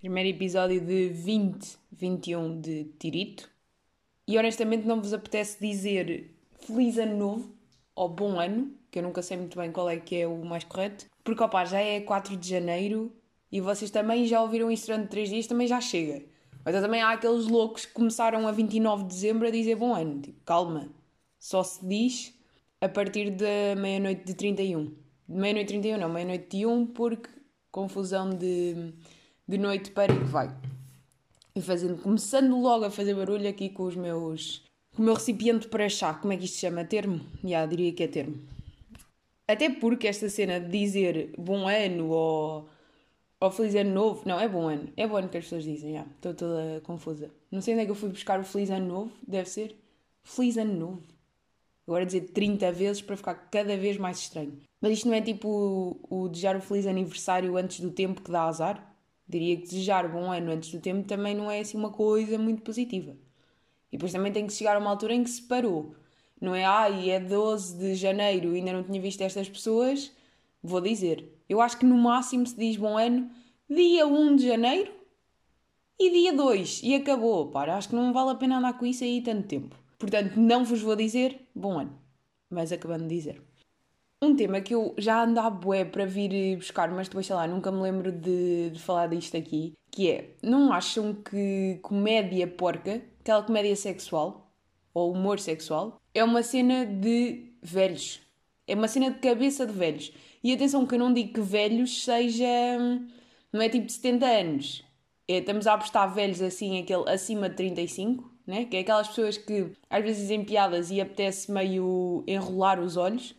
Primeiro episódio de 2021 de Tirito. E honestamente não vos apetece dizer Feliz Ano Novo ou Bom Ano, que eu nunca sei muito bem qual é que é o mais correto, porque opá, já é 4 de janeiro e vocês também já ouviram isso durante 3 dias, também já chega. Então também há aqueles loucos que começaram a 29 de dezembro a dizer Bom Ano. Tipo, calma, só se diz a partir da meia-noite de 31. Meia-noite de 31 não, meia-noite de 1, porque confusão de de noite para e que vai. E fazendo, começando logo a fazer barulho aqui com os meus. com o meu recipiente para chá. Como é que isto se chama? Termo? Já, yeah, diria que é termo. Até porque esta cena de dizer bom ano ou, ou feliz ano novo. Não, é bom ano. É bom ano que as pessoas dizem, já. Estou toda confusa. Não sei onde é que eu fui buscar o feliz ano novo. Deve ser. Feliz ano novo. Agora dizer 30 vezes para ficar cada vez mais estranho. Mas isto não é tipo o, o desejar o feliz aniversário antes do tempo que dá azar? Diria que desejar bom ano antes do tempo também não é assim uma coisa muito positiva. E depois também tem que chegar a uma altura em que se parou. Não é, ai, é 12 de janeiro e ainda não tinha visto estas pessoas. Vou dizer. Eu acho que no máximo se diz bom ano dia 1 de janeiro e dia 2. E acabou. Para, acho que não vale a pena andar com isso aí tanto tempo. Portanto, não vos vou dizer bom ano. Mas acabando de dizer. Um tema que eu já ando à bué para vir buscar, mas depois, sei lá, nunca me lembro de, de falar disto aqui, que é, não acham que comédia porca, aquela comédia sexual, ou humor sexual, é uma cena de velhos. É uma cena de cabeça de velhos. E atenção que eu não digo que velhos seja... Não é tipo de 70 anos. É, estamos a apostar velhos assim, aquele acima de 35, né? Que é aquelas pessoas que às vezes dizem piadas e apetece meio enrolar os olhos.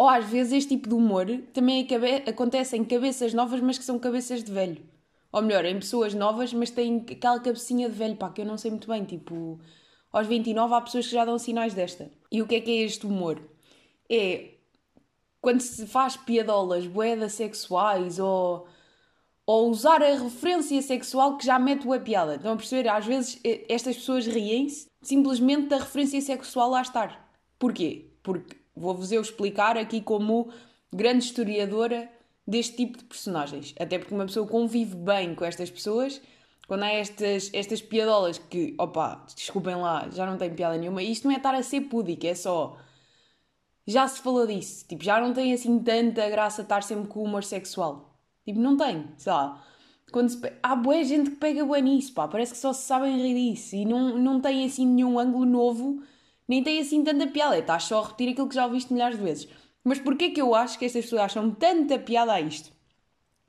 Ou às vezes este tipo de humor também acontece em cabeças novas, mas que são cabeças de velho. Ou melhor, em pessoas novas, mas têm aquela cabecinha de velho, pá, que eu não sei muito bem. Tipo, aos 29 há pessoas que já dão sinais desta. E o que é que é este humor? É quando se faz piadolas boedas sexuais ou, ou usar a referência sexual que já mete a piada. Estão a perceber? Às vezes estas pessoas riem-se simplesmente da referência sexual lá estar. Porquê? Porque Vou-vos eu explicar aqui como grande historiadora deste tipo de personagens. Até porque uma pessoa convive bem com estas pessoas, quando há estas, estas piadolas que, opa, desculpem lá, já não tem piada nenhuma. Isto não é estar a ser púdico, é só. Já se falou disso. Tipo, já não tem assim tanta graça estar sempre com humor sexual. Tipo, não tem, sei lá. Quando se... Há boa gente que pega boa nisso, pá. Parece que só se sabem rir disso. E não, não tem assim nenhum ângulo novo nem tem assim tanta piada. Estás só a repetir aquilo que já ouviste milhares de vezes. Mas porquê que eu acho que estas pessoas acham tanta piada a isto?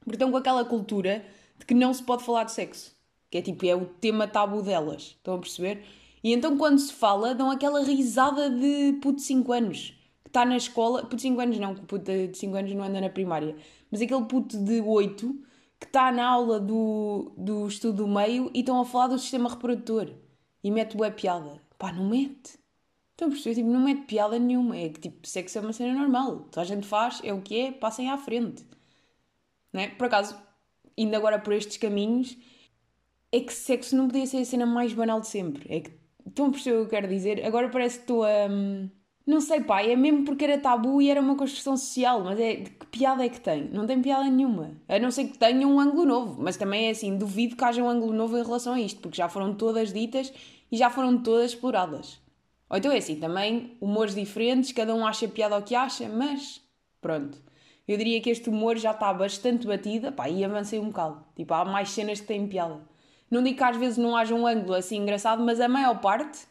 Porque estão com aquela cultura de que não se pode falar de sexo. Que é tipo, é o tema tabu delas. Estão a perceber? E então quando se fala, dão aquela risada de puto de 5 anos. Que está na escola. Puto de 5 anos não, que puto de 5 anos não anda na primária. Mas aquele puto de 8 que está na aula do, do estudo do meio e estão a falar do sistema reprodutor. E mete boa piada. Pá, não mete. Estão a perceber? Tipo, não é de piada nenhuma. É que tipo, sexo é uma cena normal. Toda a gente faz, é o que é, passem à frente. Não é? Por acaso, indo agora por estes caminhos, é que sexo não podia ser a cena mais banal de sempre. É que estão a perceber o que eu quero dizer? Agora parece que estou a. Hum, não sei, pá, é mesmo porque era tabu e era uma construção social, mas é que piada é que tem? Não tem piada nenhuma. A não ser que tenha um ângulo novo, mas também é assim, duvido que haja um ângulo novo em relação a isto, porque já foram todas ditas e já foram todas exploradas. Ou então é assim, também humores diferentes, cada um acha piada ao que acha, mas pronto. Eu diria que este humor já está bastante batida, pá, e avancei um bocado. Tipo, há mais cenas que têm piada. Não digo que às vezes não haja um ângulo assim engraçado, mas a maior parte,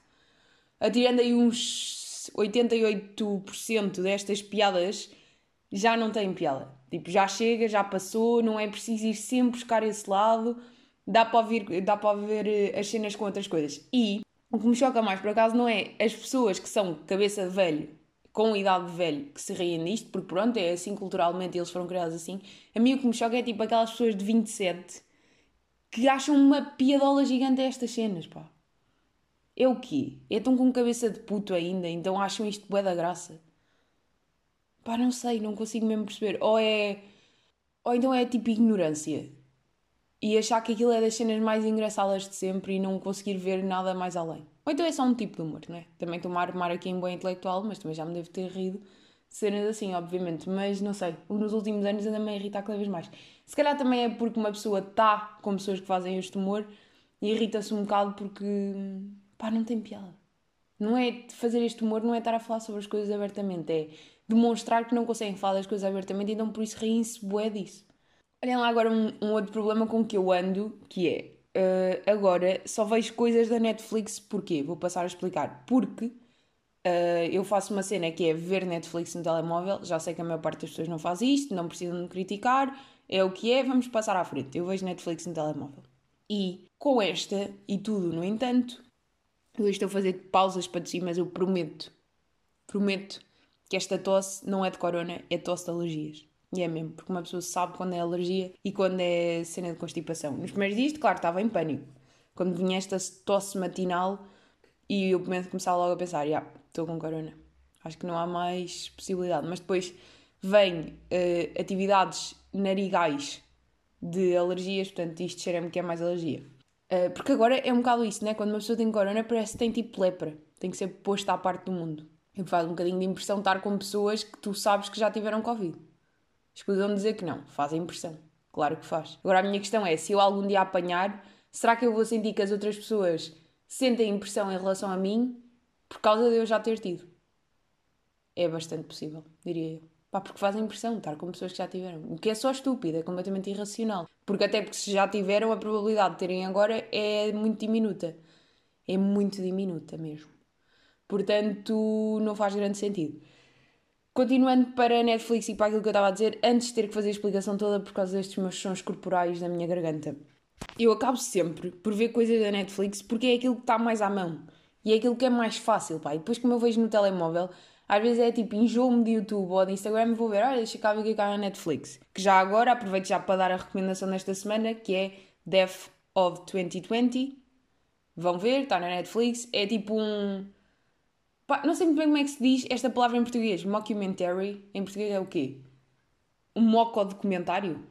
atirando aí uns 88% destas piadas, já não têm piada. Tipo, já chega, já passou, não é preciso ir sempre buscar esse lado, dá para, ouvir, dá para ver eh, as cenas com outras coisas. E o que me choca mais, por acaso, não é as pessoas que são cabeça de velho, com idade de velho, que se riem disto, porque pronto, é assim culturalmente, eles foram criados assim. A mim o que me choca é tipo aquelas pessoas de 27 que acham uma piadola gigante a estas cenas, pá. É o quê? É tão com cabeça de puto ainda, então acham isto bué da graça. Pá, não sei, não consigo mesmo perceber. Ou é... Ou então é tipo ignorância e achar que aquilo é das cenas mais engraçadas de sempre e não conseguir ver nada mais além. Ou então é só um tipo de humor, não é? Também estou-me a armar aqui em bom intelectual, mas também já me devo ter rido cenas assim, obviamente, mas não sei, nos últimos anos anda-me a irritar cada vez mais. Se calhar também é porque uma pessoa está com pessoas que fazem este humor e irrita-se um bocado porque, pá, não tem piada. Não é fazer este humor, não é estar a falar sobre as coisas abertamente, é demonstrar que não conseguem falar das coisas abertamente, então por isso riem-se bué disso. Olhem lá agora um, um, outro problema com que eu ando, que é, uh, agora só vejo coisas da Netflix, porquê? Vou passar a explicar. Porque uh, eu faço uma cena que é ver Netflix no telemóvel, já sei que a maior parte das pessoas não faz isto, não precisam de criticar, é o que é, vamos passar à frente. Eu vejo Netflix no telemóvel. E com esta e tudo, no entanto, eu estou a fazer pausas para ti, mas eu prometo, prometo que esta tosse não é de corona, é tosse de alergias. E é mesmo, porque uma pessoa sabe quando é alergia e quando é cena de constipação. Nos primeiros dias, claro, estava em pânico. Quando vinha esta tosse matinal e eu começava logo a pensar, já, yeah, estou com corona. Acho que não há mais possibilidade. Mas depois vem uh, atividades narigais de alergias, portanto isto cheira-me que é mais alergia. Uh, porque agora é um bocado isso, né? Quando uma pessoa tem corona parece que tem tipo lepra. Tem que ser posta à parte do mundo. E faz um bocadinho de impressão estar com pessoas que tu sabes que já tiveram Covid. Escusam dizer que não, faz a impressão. Claro que faz. Agora a minha questão é, se eu algum dia apanhar, será que eu vou sentir que as outras pessoas sentem impressão em relação a mim por causa de eu já ter tido? É bastante possível, diria eu. Pá, porque faz a impressão estar com pessoas que já tiveram. O que é só estúpido, é completamente irracional. Porque até porque se já tiveram, a probabilidade de terem agora é muito diminuta. É muito diminuta mesmo. Portanto, não faz grande sentido. Continuando para a Netflix e para aquilo que eu estava a dizer, antes de ter que fazer a explicação toda por causa destes meus sons corporais da minha garganta, eu acabo sempre por ver coisas da Netflix porque é aquilo que está mais à mão e é aquilo que é mais fácil, pá. E depois, como eu vejo no telemóvel, às vezes é tipo enjoo-me de YouTube ou de Instagram e vou ver, olha, deixa cá ver o que é cá na Netflix. Que já agora aproveito já para dar a recomendação desta semana que é Death of 2020. Vão ver, está na Netflix. É tipo um Pá, não sei muito bem como é que se diz esta palavra em português. Mockumentary. Em português é o quê? Um moco documentário?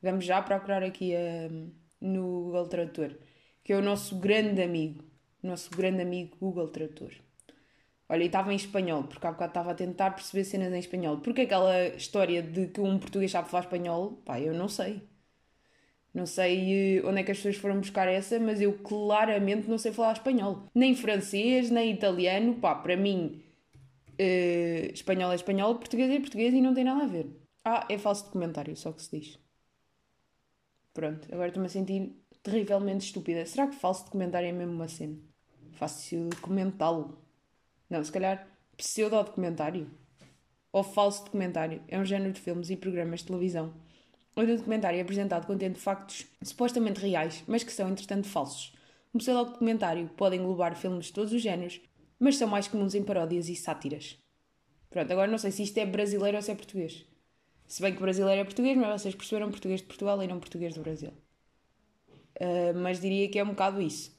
Vamos já procurar aqui uh, no Google Tradutor. Que é o nosso grande amigo. Nosso grande amigo Google Tradutor. Olha, e estava em espanhol, porque há bocado estava a tentar perceber cenas em espanhol. Porque aquela história de que um português sabe falar espanhol, pá, eu não sei. Não sei eh, onde é que as pessoas foram buscar essa, mas eu claramente não sei falar espanhol. Nem francês, nem italiano. Pá, para mim, uh, espanhol é espanhol, português é português e não tem nada a ver. Ah, é falso documentário, só que se diz. Pronto, agora estou-me a sentir terrivelmente estúpida. Será que falso documentário é mesmo uma cena? Fácil documentá-lo. Não, se calhar pseudo-documentário. Ou falso documentário. É um género de filmes e programas de televisão o documentário é apresentado contendo factos supostamente reais, mas que são entretanto falsos. Um pseudo-documentário pode englobar filmes de todos os géneros, mas são mais comuns em paródias e sátiras. Pronto, agora não sei se isto é brasileiro ou se é português. Se bem que brasileiro é português, mas vocês perceberam português de Portugal e não português do Brasil. Uh, mas diria que é um bocado isso.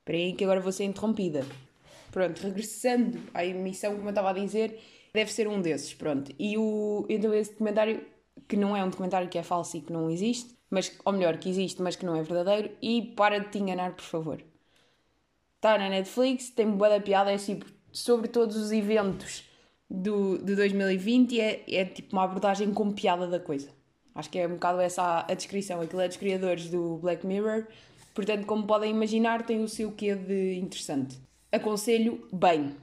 Espera aí que agora vou ser interrompida. Pronto, regressando à emissão, como eu estava a dizer, deve ser um desses, pronto. E o, então esse documentário que não é um documentário que é falso e que não existe, mas, ou melhor, que existe, mas que não é verdadeiro, e para de te enganar, por favor. Está na Netflix, tem boa da piada, é tipo sobre todos os eventos do, de 2020 e é, é tipo uma abordagem com piada da coisa. Acho que é um bocado essa a, descrição. Aquilo é dos criadores do Black Mirror, portanto, como podem imaginar, tem o seu quê de interessante. Aconselho bem,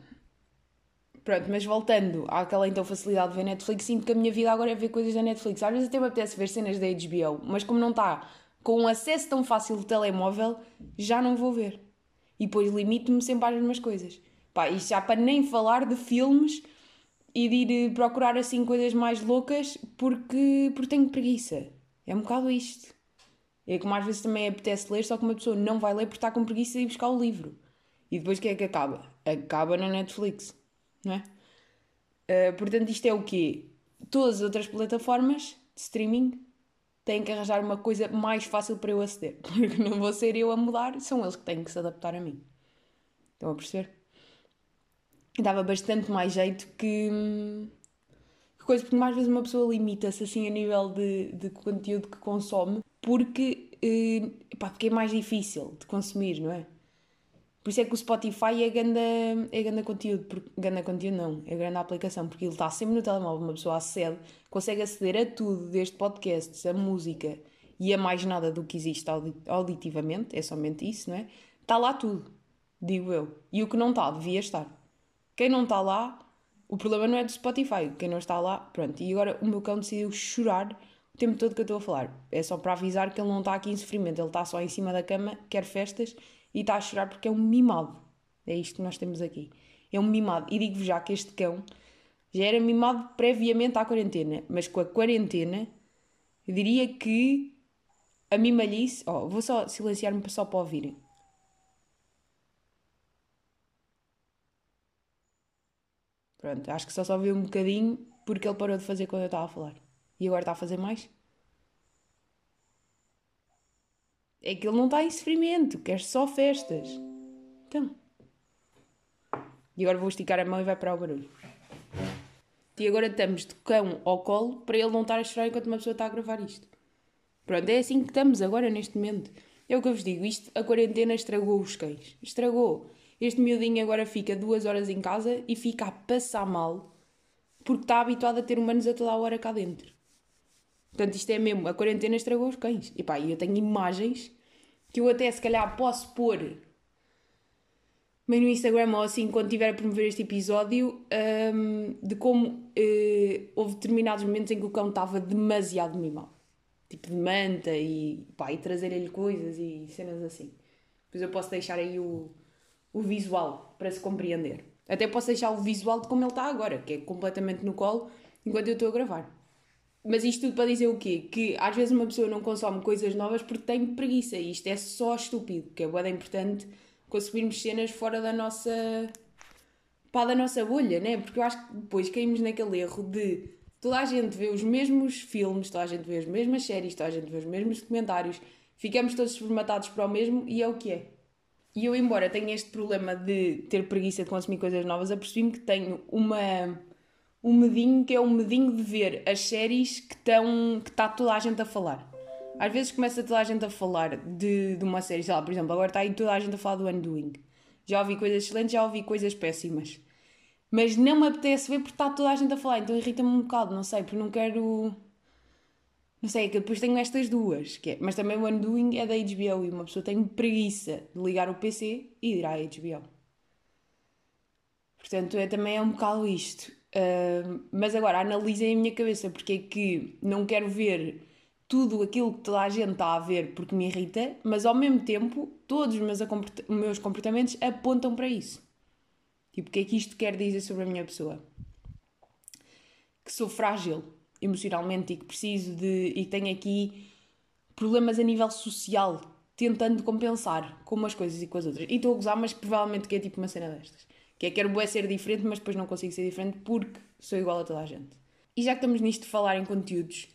Pronto, mas voltando àquela então facilidade de ver Netflix, sinto que a minha vida agora é ver coisas da Netflix. Às vezes até me apetece ver cenas da HBO, mas como não está com um acesso tão fácil do telemóvel, já não vou ver. E depois limito-me sempre às mesmas coisas. Pá, isto já para nem falar de filmes e de ir procurar assim coisas mais loucas porque, porque tenho preguiça. É um bocado isto. É como às vezes também apetece ler, só que uma pessoa não vai ler porque está com preguiça de ir buscar o livro. E depois o que é que acaba? Acaba na Netflix não é? Uh, portanto, isto é o quê? Todas as outras plataformas de streaming têm que arranjar uma coisa mais fácil para eu aceder. Porque não vou ser eu a mudar, são eles que têm que se adaptar a mim. Estão a perceber? Dava bastante mais jeito que, que coisa, porque mais vezes uma pessoa limita-se assim a nível de, de conteúdo que consome, porque, uh, pá, porque é mais difícil de consumir, não é? Por isso é que o Spotify é grande, é grande conteúdo, porque, grande conteúdo não, é grande aplicação, porque ele está sempre no telemóvel, uma pessoa acede, consegue aceder a tudo, desde podcasts, a música e a mais nada do que existe auditivamente, é somente isso, não é? Está lá tudo, digo eu. E o que não está, devia estar. Quem não está lá, o problema não é do Spotify, quem não está lá, pronto. E agora o meu cão decidiu chorar o tempo todo que eu estou a falar. É só para avisar que ele não está aqui em sofrimento, ele está só em cima da cama, quer festas e está a chorar porque é um mimado. É isto que nós temos aqui. É um mimado. E digo-vos já que este cão já era mimado previamente à quarentena, mas com a quarentena eu diria que a mimalhice. Oh, vou só silenciar-me só para ouvirem. Pronto, acho que só só ouviu um bocadinho porque ele parou de fazer quando eu estava a falar. E agora está a fazer mais? É que ele não está em sofrimento, quer só festas. Então. E agora vou esticar a mão e vai para o barulho. E agora estamos de cão ao colo para ele não estar a chorar enquanto uma pessoa está a gravar isto. Pronto, é assim que estamos agora, neste momento. É o que eu vos digo, isto, a quarentena estragou os cães. Estragou. Este miudinho agora fica duas horas em casa e fica a passar mal porque está habituado a ter humanos a toda a hora cá dentro. Portanto, isto é mesmo, a quarentena estragou os cães. E pá, eu tenho imagens que eu até se calhar posso pôr meio no Instagram ou assim, quando tiver a promover este episódio, um, de como uh, houve determinados momentos em que o cão estava demasiado mimado. Tipo de manta e, pá, e trazer-lhe coisas e cenas assim. Depois eu posso deixar aí o, o visual para se compreender. Até posso deixar o visual de como ele está agora, que é completamente no colo, enquanto eu estou a gravar. Mas isto tudo para dizer o quê? Que às vezes uma pessoa não consome coisas novas porque tem preguiça e isto é só estúpido, que é bem importante conseguirmos cenas fora da nossa pá, da nossa bolha, né? Porque eu acho que depois caímos naquele erro de toda a gente vê os mesmos filmes, toda a gente vê as mesmas séries, toda a gente vê os mesmos documentários, ficamos todos formatados para o mesmo e é o que é. E eu, embora tenha este problema de ter preguiça de consumir coisas novas, apercebi-me que tenho uma um medinho que é o medinho de ver as séries que estão que está toda a gente a falar. Às vezes começa toda a gente a falar de, de uma série, sei lá, por exemplo, agora está aí toda a gente a falar do Undoing. Já ouvi coisas excelentes, já ouvi coisas péssimas. Mas não me apetece ver porque está toda a gente a falar, então irrita-me um bocado, não sei, porque não quero. Não sei, é que depois tenho estas duas, que é, mas também o Undoing é da HBO e uma pessoa tem preguiça de ligar o PC e ir à HBO. Portanto, é, também é um bocado isto. Mas agora analisem a minha cabeça porque é que não quero ver tudo aquilo que toda a gente está a ver porque me irrita, mas ao mesmo tempo todos os meus, meus comportamentos apontam para isso. Tipo, o que é que isto quer dizer sobre a minha pessoa? Que sou frágil emocionalmente e que preciso de. e tenho aqui problemas a nível social, tentando compensar com umas coisas e com as outras. E estou a gozar, mas provavelmente que é tipo uma cena destas. Que é quero bué ser diferente, mas depois não consigo ser diferente porque sou igual a toda a gente. E já que estamos nisto de falar em conteúdos,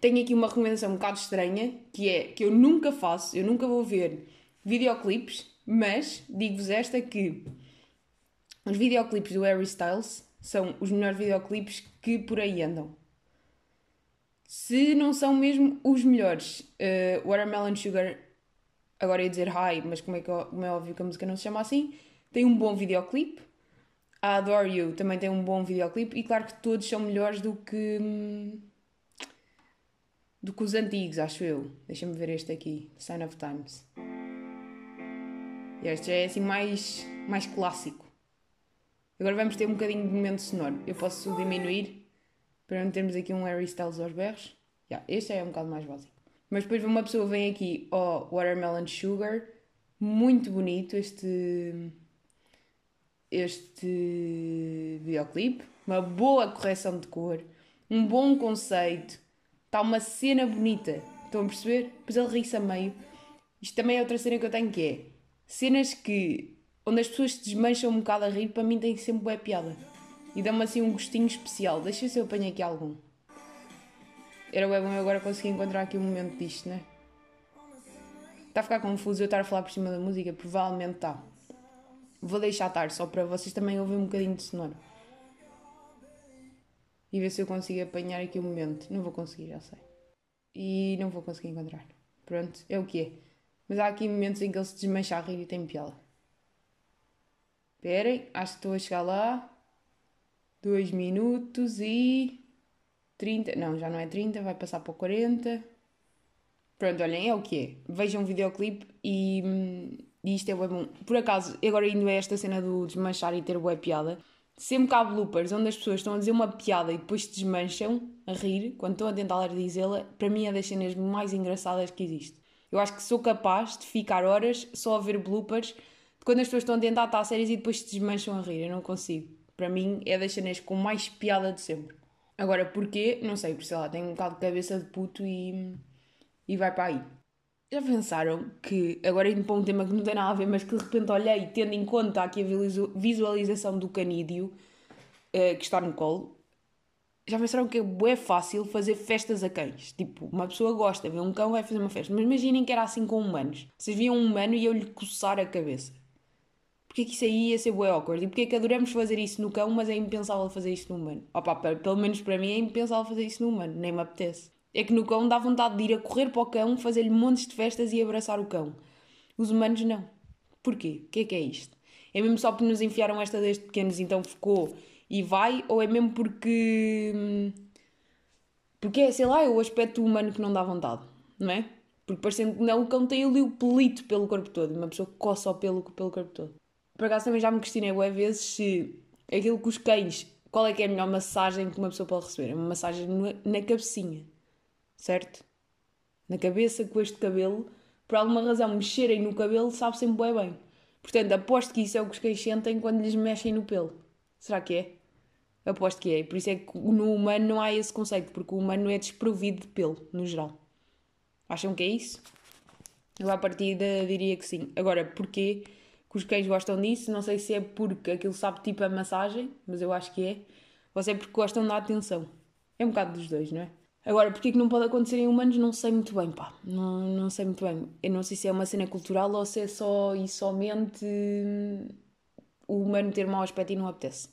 tenho aqui uma recomendação um bocado estranha, que é que eu nunca faço, eu nunca vou ver videoclipes, mas digo-vos esta que os videoclipes do Harry Styles são os melhores videoclipes que por aí andam. Se não são mesmo os melhores, uh, Watermelon Sugar, agora ia dizer hi, mas como é, que, como é óbvio que a música não se chama assim, tem um bom videoclipe. A Adore You também tem um bom videoclipe. E claro que todos são melhores do que. do que os antigos, acho eu. Deixa-me ver este aqui: Sign of Times. Este já é assim mais, mais clássico. Agora vamos ter um bocadinho de momento sonoro. Eu posso diminuir para não termos aqui um Harry Styles aos berros. Yeah, este é um bocado mais básico. Mas depois uma pessoa vem aqui, oh, Watermelon Sugar. Muito bonito este este videoclipe, uma boa correção de cor, um bom conceito, está uma cena bonita. Estão a perceber? Depois ele ri-se a meio. Isto também é outra cena que eu tenho que é cenas que onde as pessoas se desmancham um bocado a rir, para mim tem sempre boa piada. E dá-me assim um gostinho especial. Deixa se eu apanho aqui algum. Era bem bom eu agora conseguir encontrar aqui um momento disto, né? Está a ficar confuso eu estar a falar por cima da música? Provavelmente está. Vou deixar estar só para vocês também ouvirem um bocadinho de sonoro. E ver se eu consigo apanhar aqui o um momento. Não vou conseguir, já sei. E não vou conseguir encontrar. Pronto, é o que é. Mas há aqui momentos em que ele se desmancha a rir e tem piada. Esperem, acho que estou a chegar lá. 2 minutos e 30. Não, já não é 30, vai passar para 40. Pronto, olhem, é o que é. Vejam o videoclipe e, e isto é bem bom. Por acaso, agora indo a esta cena do desmanchar e ter boa piada, sempre que há bloopers onde as pessoas estão a dizer uma piada e depois se desmancham a rir, quando estão a tentar dizê-la, para mim é das cenas mais engraçadas que existe. Eu acho que sou capaz de ficar horas só a ver bloopers de quando as pessoas estão a tentar estar sérias e depois se desmancham a rir. Eu não consigo. Para mim é das cenas com mais piada de sempre. Agora, porquê? Não sei, por sei lá, tenho um bocado de cabeça de puto e, e vai para aí. Já pensaram que, agora indo para um tema que não tem nada a ver, mas que de repente olhei, tendo em conta aqui a visualização do canídeo uh, que está no colo, já pensaram que é é fácil fazer festas a cães? Tipo, uma pessoa gosta, vê um cão, vai fazer uma festa. Mas imaginem que era assim com humanos. Vocês viam um humano e eu lhe coçar a cabeça. Porquê que isso aí ia ser bué awkward? E porquê que adoramos fazer isso no cão, mas é impensável fazer isso no humano? Opa, pelo menos para mim é impensável fazer isso no humano, nem me apetece. É que no cão dá vontade de ir a correr para o cão, fazer-lhe montes de festas e abraçar o cão. Os humanos não. Porquê? O que é que é isto? É mesmo só porque nos enfiaram esta desde pequenos, então ficou e vai, ou é mesmo porque. Hum, porque é, sei lá, é o aspecto humano que não dá vontade, não é? Porque parecendo que não, o cão tem ali o pelito pelo corpo todo, uma pessoa coça o pelo pelo corpo todo. Por acaso também já me questionei boas vezes se aquilo que os cães, qual é que é a melhor massagem que uma pessoa pode receber? É uma massagem na cabecinha, certo? Na cabeça, com este cabelo, por alguma razão mexerem no cabelo sabe sempre bem bem. Portanto, aposto que isso é o que os cães sentem quando lhes mexem no pelo. Será que é? Aposto que é. Por isso é que no humano não há esse conceito, porque o humano é desprovido de pelo, no geral. Acham que é isso? Eu à partida diria que sim. Agora, porquê? que os cães gostam disso. Não sei se é porque aquilo sabe tipo a massagem, mas eu acho que é. Ou se é porque gostam da atenção. É um bocado dos dois, não é? Agora, porque é que não pode acontecer em humanos, não sei muito bem, pá. Não, não sei muito bem. Eu não sei se é uma cena cultural ou se é só e somente o humano ter mau aspecto e não apetece.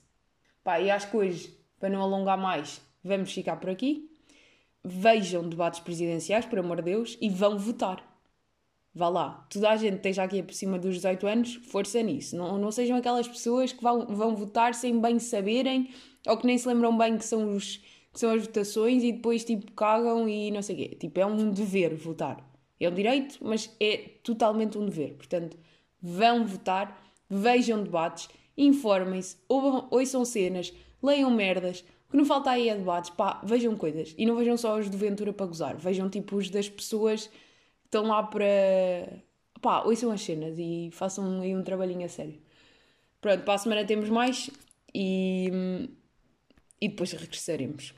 Pá, e acho que hoje, para não alongar mais, vamos ficar por aqui. Vejam debates presidenciais, por amor de Deus, e vão votar vá lá, toda a gente esteja aqui por cima dos 18 anos, força nisso. Não, não sejam aquelas pessoas que vão, vão votar sem bem saberem ou que nem se lembram bem que são, os, são as votações e depois tipo cagam e não sei o quê. Tipo, é um dever votar. É um direito, mas é totalmente um dever. Portanto, vão votar, vejam debates, informem-se, ouçam cenas, leiam merdas. O que não falta aí é debates, pá, vejam coisas. E não vejam só os de Ventura para gozar, vejam tipo os das pessoas estão lá para. pá, ouçam as cenas e façam aí um trabalhinho a sério. Pronto, para a semana temos mais e. e depois regressaremos.